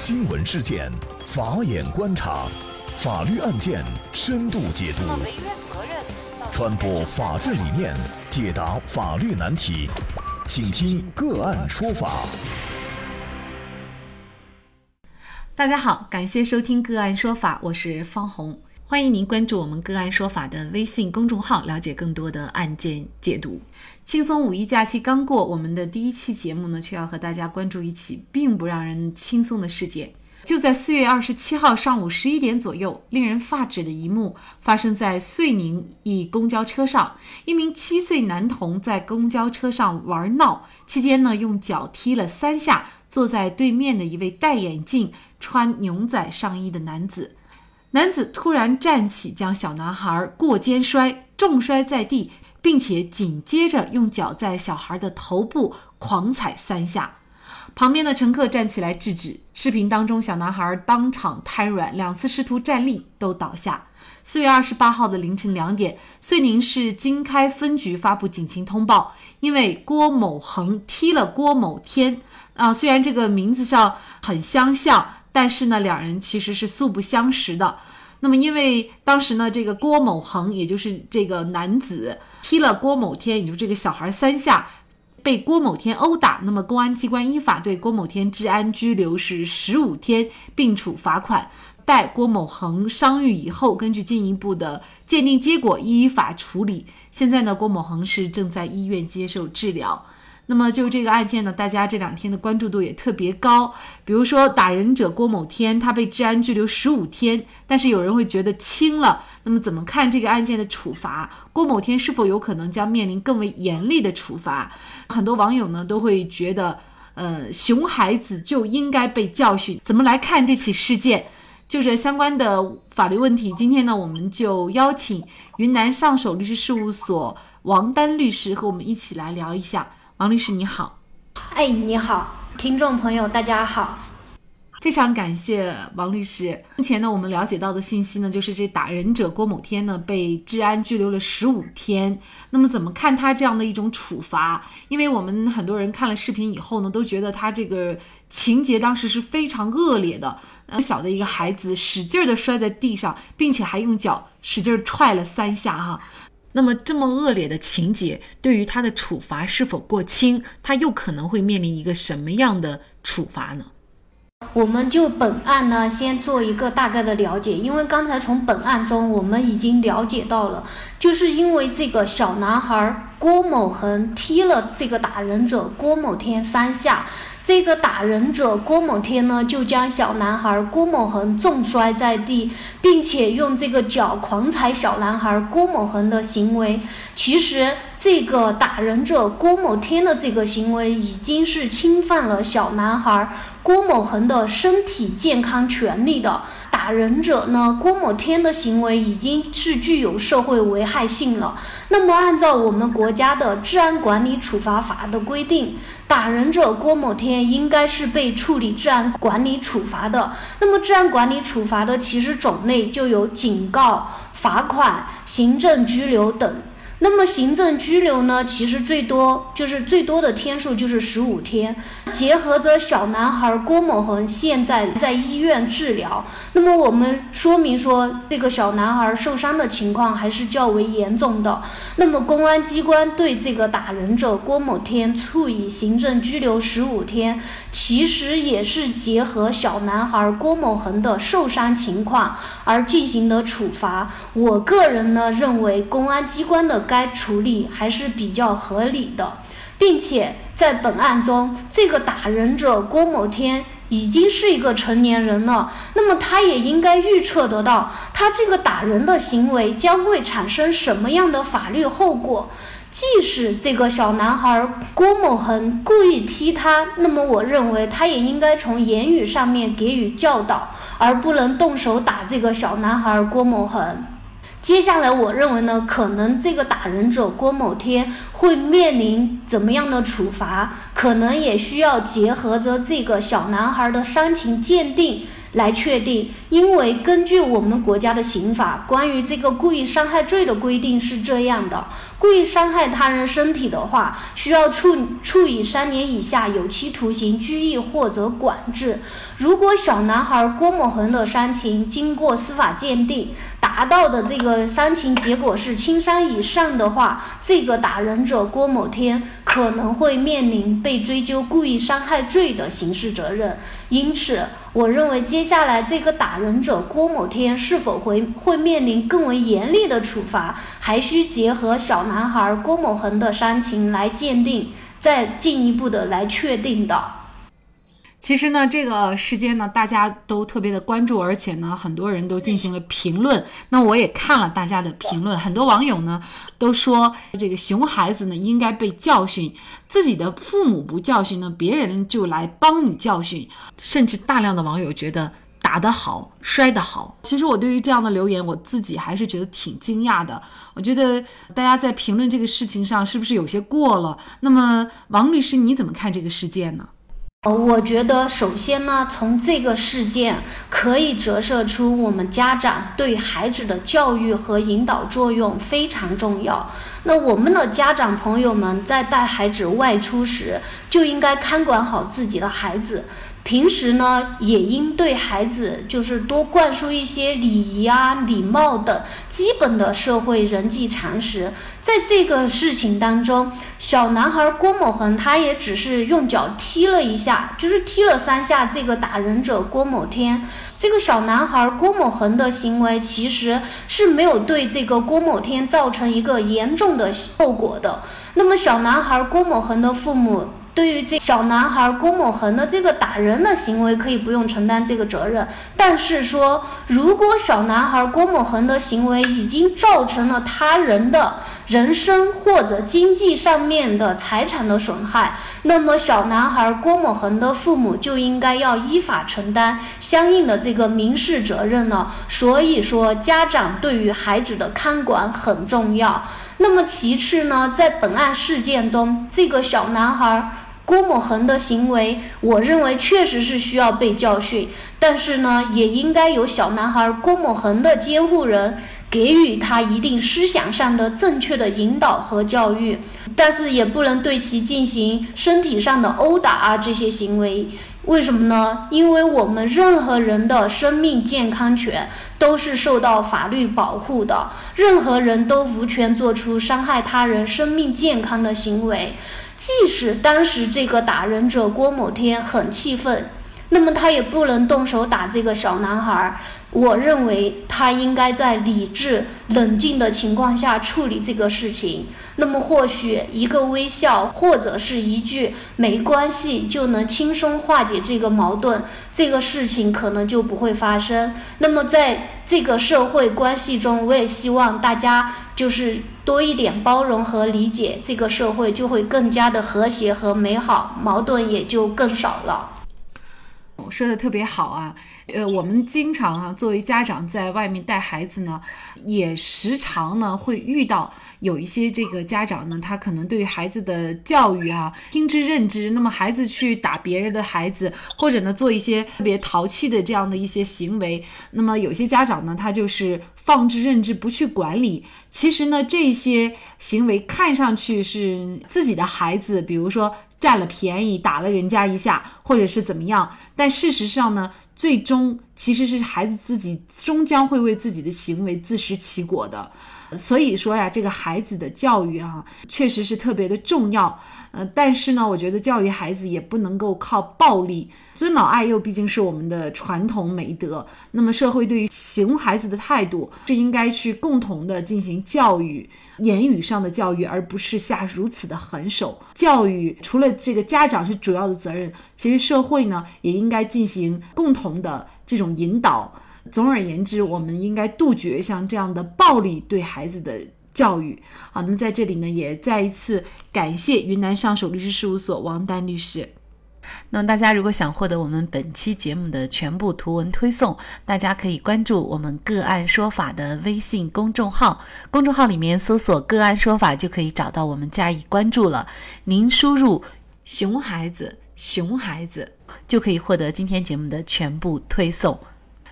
新闻事件，法眼观察，法律案件深度解读，传播法治理念，解答法律难题，请听个案说法。大家好，感谢收听个案说法，我是方红，欢迎您关注我们个案说法的微信公众号，了解更多的案件解读。轻松五一假期刚过，我们的第一期节目呢，却要和大家关注一起并不让人轻松的事件。就在四月二十七号上午十一点左右，令人发指的一幕发生在遂宁一公交车上。一名七岁男童在公交车上玩闹期间呢，用脚踢了三下坐在对面的一位戴眼镜、穿牛仔上衣的男子。男子突然站起，将小男孩过肩摔，重摔在地。并且紧接着用脚在小孩的头部狂踩三下，旁边的乘客站起来制止。视频当中，小男孩当场瘫软，两次试图站立都倒下。四月二十八号的凌晨两点，遂宁市经开分局发布警情通报，因为郭某恒踢了郭某天。啊，虽然这个名字上很相像，但是呢，两人其实是素不相识的。那么，因为当时呢，这个郭某恒，也就是这个男子踢了郭某天，也就是这个小孩三下，被郭某天殴打。那么，公安机关依法对郭某天治安拘留是十五天，并处罚款。待郭某恒伤愈以后，根据进一步的鉴定结果，依法处理。现在呢，郭某恒是正在医院接受治疗。那么就这个案件呢，大家这两天的关注度也特别高。比如说打人者郭某天，他被治安拘留十五天，但是有人会觉得轻了。那么怎么看这个案件的处罚？郭某天是否有可能将面临更为严厉的处罚？很多网友呢都会觉得，呃，熊孩子就应该被教训。怎么来看这起事件？就这相关的法律问题。今天呢，我们就邀请云南上首律师事务所王丹律师和我们一起来聊一下。王律师你好，哎，你好，听众朋友大家好，非常感谢王律师。目前呢，我们了解到的信息呢，就是这打人者郭某天呢被治安拘留了十五天。那么怎么看他这样的一种处罚？因为我们很多人看了视频以后呢，都觉得他这个情节当时是非常恶劣的。呃，小的一个孩子使劲的摔在地上，并且还用脚使劲踹了三下，哈。那么这么恶劣的情节，对于他的处罚是否过轻？他又可能会面临一个什么样的处罚呢？我们就本案呢，先做一个大概的了解，因为刚才从本案中我们已经了解到了，就是因为这个小男孩郭某恒踢了这个打人者郭某天三下。这个打人者郭某天呢，就将小男孩郭某恒重摔在地，并且用这个脚狂踩小男孩郭某恒的行为，其实这个打人者郭某天的这个行为已经是侵犯了小男孩郭某恒的身体健康权利的。打人者呢，郭某天的行为已经是具有社会危害性了。那么，按照我们国家的治安管理处罚法的规定，打人者郭某天应该是被处理治安管理处罚的。那么，治安管理处罚的其实种类就有警告、罚款、行政拘留等。那么行政拘留呢？其实最多就是最多的天数就是十五天。结合着小男孩郭某恒现在在医院治疗，那么我们说明说这个小男孩受伤的情况还是较为严重的。那么公安机关对这个打人者郭某天处以行政拘留十五天，其实也是结合小男孩郭某恒的受伤情况而进行的处罚。我个人呢认为公安机关的。该处理还是比较合理的，并且在本案中，这个打人者郭某天已经是一个成年人了，那么他也应该预测得到，他这个打人的行为将会产生什么样的法律后果。即使这个小男孩郭某恒故意踢他，那么我认为他也应该从言语上面给予教导，而不能动手打这个小男孩郭某恒。接下来，我认为呢，可能这个打人者郭某天会面临怎么样的处罚，可能也需要结合着这个小男孩的伤情鉴定。来确定，因为根据我们国家的刑法，关于这个故意伤害罪的规定是这样的：故意伤害他人身体的话，需要处处以三年以下有期徒刑、拘役或者管制。如果小男孩郭某恒的伤情经过司法鉴定，达到的这个伤情结果是轻伤以上的话，这个打人者郭某天可能会面临被追究故意伤害罪的刑事责任。因此，我认为接下来这个打人者郭某天是否会会面临更为严厉的处罚，还需结合小男孩郭某恒的伤情来鉴定，再进一步的来确定的。其实呢，这个事件呢，大家都特别的关注，而且呢，很多人都进行了评论。那我也看了大家的评论，很多网友呢都说，这个熊孩子呢应该被教训，自己的父母不教训呢，别人就来帮你教训。甚至大量的网友觉得打得好，摔得好。其实我对于这样的留言，我自己还是觉得挺惊讶的。我觉得大家在评论这个事情上是不是有些过了？那么，王律师你怎么看这个事件呢？我觉得首先呢，从这个事件可以折射出我们家长对孩子的教育和引导作用非常重要。那我们的家长朋友们在带孩子外出时，就应该看管好自己的孩子。平时呢，也应对孩子就是多灌输一些礼仪啊、礼貌等基本的社会人际常识。在这个事情当中，小男孩郭某恒他也只是用脚踢了一下，就是踢了三下这个打人者郭某天。这个小男孩郭某恒的行为其实是没有对这个郭某天造成一个严重的后果的。那么，小男孩郭某恒的父母。对于这小男孩郭某恒的这个打人的行为，可以不用承担这个责任。但是说，如果小男孩郭某恒的行为已经造成了他人的人身或者经济上面的财产的损害，那么小男孩郭某恒的父母就应该要依法承担相应的这个民事责任了。所以说，家长对于孩子的看管很重要。那么其次呢，在本案事件中，这个小男孩。郭某恒的行为，我认为确实是需要被教训，但是呢，也应该有小男孩郭某恒的监护人给予他一定思想上的正确的引导和教育，但是也不能对其进行身体上的殴打啊这些行为。为什么呢？因为我们任何人的生命健康权都是受到法律保护的，任何人都无权做出伤害他人生命健康的行为。即使当时这个打人者郭某天很气愤，那么他也不能动手打这个小男孩。我认为他应该在理智、冷静的情况下处理这个事情。那么或许一个微笑或者是一句“没关系”就能轻松化解这个矛盾，这个事情可能就不会发生。那么在这个社会关系中，我也希望大家就是多一点包容和理解，这个社会就会更加的和谐和美好，矛盾也就更少了。说的特别好啊。呃，我们经常啊，作为家长在外面带孩子呢，也时常呢会遇到有一些这个家长呢，他可能对孩子的教育啊听之任之，那么孩子去打别人的孩子，或者呢做一些特别淘气的这样的一些行为，那么有些家长呢，他就是放之任之，不去管理。其实呢，这些行为看上去是自己的孩子，比如说占了便宜打了人家一下，或者是怎么样，但事实上呢。最终其实是孩子自己终将会为自己的行为自食其果的，所以说呀，这个孩子的教育啊，确实是特别的重要。呃，但是呢，我觉得教育孩子也不能够靠暴力，尊老爱幼毕竟是我们的传统美德。那么，社会对于熊孩子的态度是应该去共同的进行教育。言语上的教育，而不是下如此的狠手。教育除了这个家长是主要的责任，其实社会呢也应该进行共同的这种引导。总而言之，我们应该杜绝像这样的暴力对孩子的教育。好，那么在这里呢，也再一次感谢云南上首律师事务所王丹律师。那么大家如果想获得我们本期节目的全部图文推送，大家可以关注我们“个案说法”的微信公众号，公众号里面搜索“个案说法”就可以找到我们加以关注了。您输入“熊孩子”“熊孩子”就可以获得今天节目的全部推送。